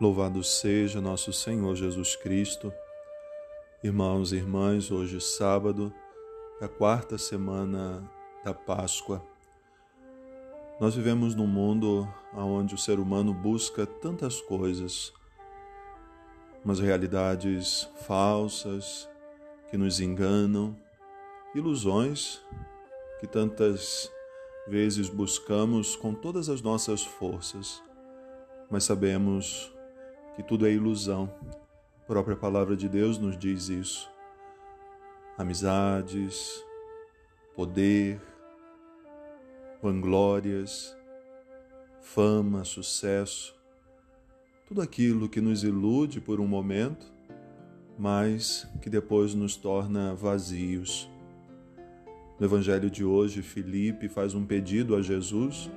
Louvado seja nosso Senhor Jesus Cristo. Irmãos e irmãs, hoje sábado, a quarta semana da Páscoa. Nós vivemos num mundo onde o ser humano busca tantas coisas, umas realidades falsas que nos enganam, ilusões que tantas vezes buscamos com todas as nossas forças, mas sabemos que tudo é ilusão. A própria palavra de Deus nos diz isso. Amizades, poder, vanglórias, fama, sucesso, tudo aquilo que nos ilude por um momento, mas que depois nos torna vazios. No Evangelho de hoje, Filipe faz um pedido a Jesus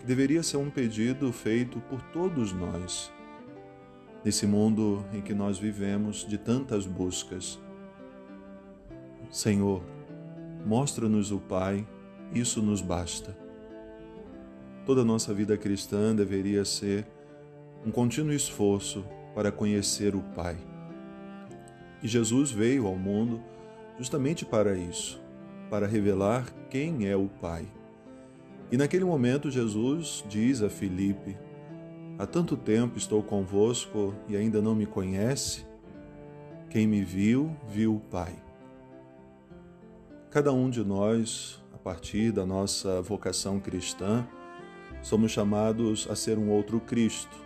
que deveria ser um pedido feito por todos nós nesse mundo em que nós vivemos de tantas buscas. Senhor, mostra-nos o Pai, isso nos basta. Toda nossa vida cristã deveria ser um contínuo esforço para conhecer o Pai. E Jesus veio ao mundo justamente para isso, para revelar quem é o Pai. E naquele momento Jesus diz a Filipe: Há tanto tempo estou convosco e ainda não me conhece? Quem me viu, viu o Pai. Cada um de nós, a partir da nossa vocação cristã, somos chamados a ser um outro Cristo.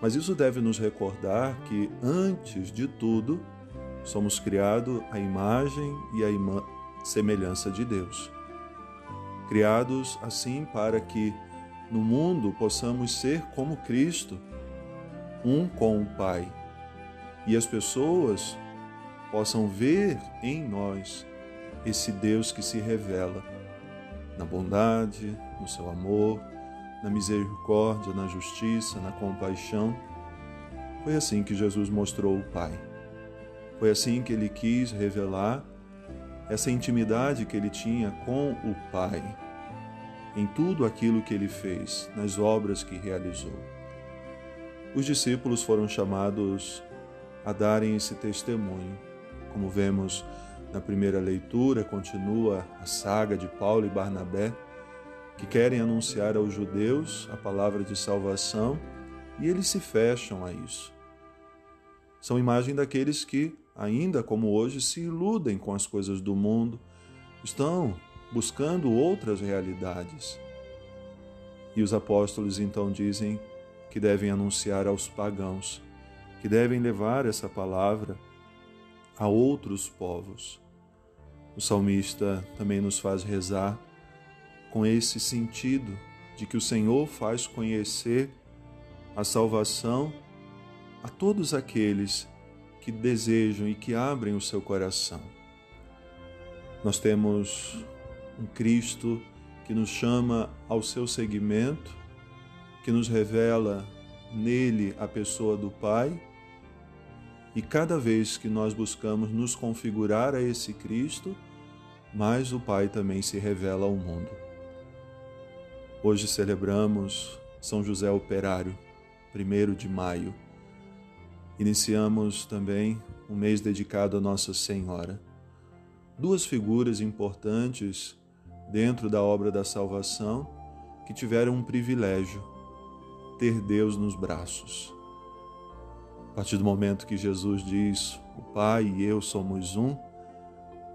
Mas isso deve nos recordar que, antes de tudo, somos criados à imagem e à semelhança de Deus. Criados assim para que no mundo possamos ser como Cristo, um com o Pai, e as pessoas possam ver em nós esse Deus que se revela na bondade, no seu amor, na misericórdia, na justiça, na compaixão. Foi assim que Jesus mostrou o Pai. Foi assim que ele quis revelar essa intimidade que ele tinha com o Pai em tudo aquilo que ele fez, nas obras que realizou. Os discípulos foram chamados a darem esse testemunho. Como vemos na primeira leitura, continua a saga de Paulo e Barnabé, que querem anunciar aos judeus a palavra de salvação e eles se fecham a isso. São imagem daqueles que, ainda como hoje, se iludem com as coisas do mundo, estão buscando outras realidades. E os apóstolos então dizem que devem anunciar aos pagãos, que devem levar essa palavra a outros povos. O salmista também nos faz rezar com esse sentido de que o Senhor faz conhecer a salvação a todos aqueles que desejam e que abrem o seu coração. Nós temos um Cristo que nos chama ao seu seguimento, que nos revela nele a pessoa do Pai. E cada vez que nós buscamos nos configurar a esse Cristo, mais o Pai também se revela ao mundo. Hoje celebramos São José Operário, 1 de maio. Iniciamos também um mês dedicado a Nossa Senhora. Duas figuras importantes dentro da obra da salvação que tiveram um privilégio, ter Deus nos braços. A partir do momento que Jesus diz: O Pai e eu somos um,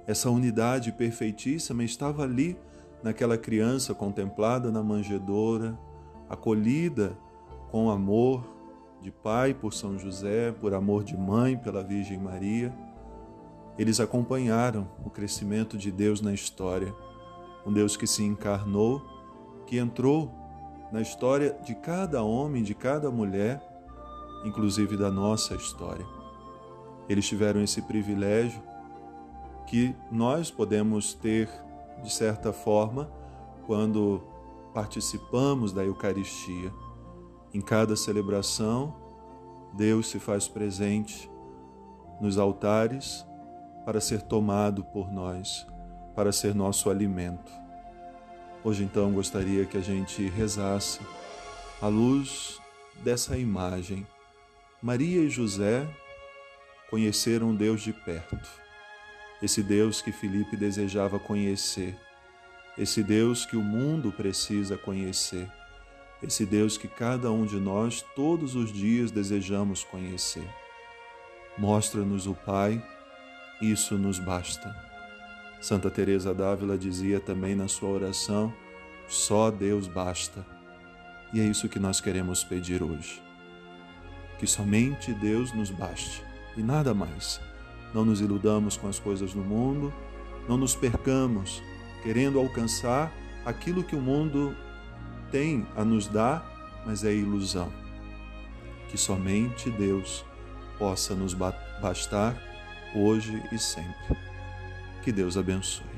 essa unidade perfeitíssima estava ali naquela criança contemplada na manjedoura, acolhida com amor de pai por São José, por amor de mãe pela Virgem Maria. Eles acompanharam o crescimento de Deus na história um Deus que se encarnou, que entrou na história de cada homem, de cada mulher, inclusive da nossa história. Eles tiveram esse privilégio que nós podemos ter, de certa forma, quando participamos da Eucaristia. Em cada celebração, Deus se faz presente nos altares para ser tomado por nós para ser nosso alimento. Hoje, então, gostaria que a gente rezasse à luz dessa imagem Maria e José conheceram Deus de perto. Esse Deus que Felipe desejava conhecer. Esse Deus que o mundo precisa conhecer. Esse Deus que cada um de nós todos os dias desejamos conhecer. Mostra-nos o Pai, isso nos basta. Santa Teresa d'Ávila dizia também na sua oração: só Deus basta. E é isso que nós queremos pedir hoje. Que somente Deus nos baste e nada mais. Não nos iludamos com as coisas do mundo, não nos percamos querendo alcançar aquilo que o mundo tem a nos dar, mas é ilusão. Que somente Deus possa nos bastar hoje e sempre. Que Deus abençoe.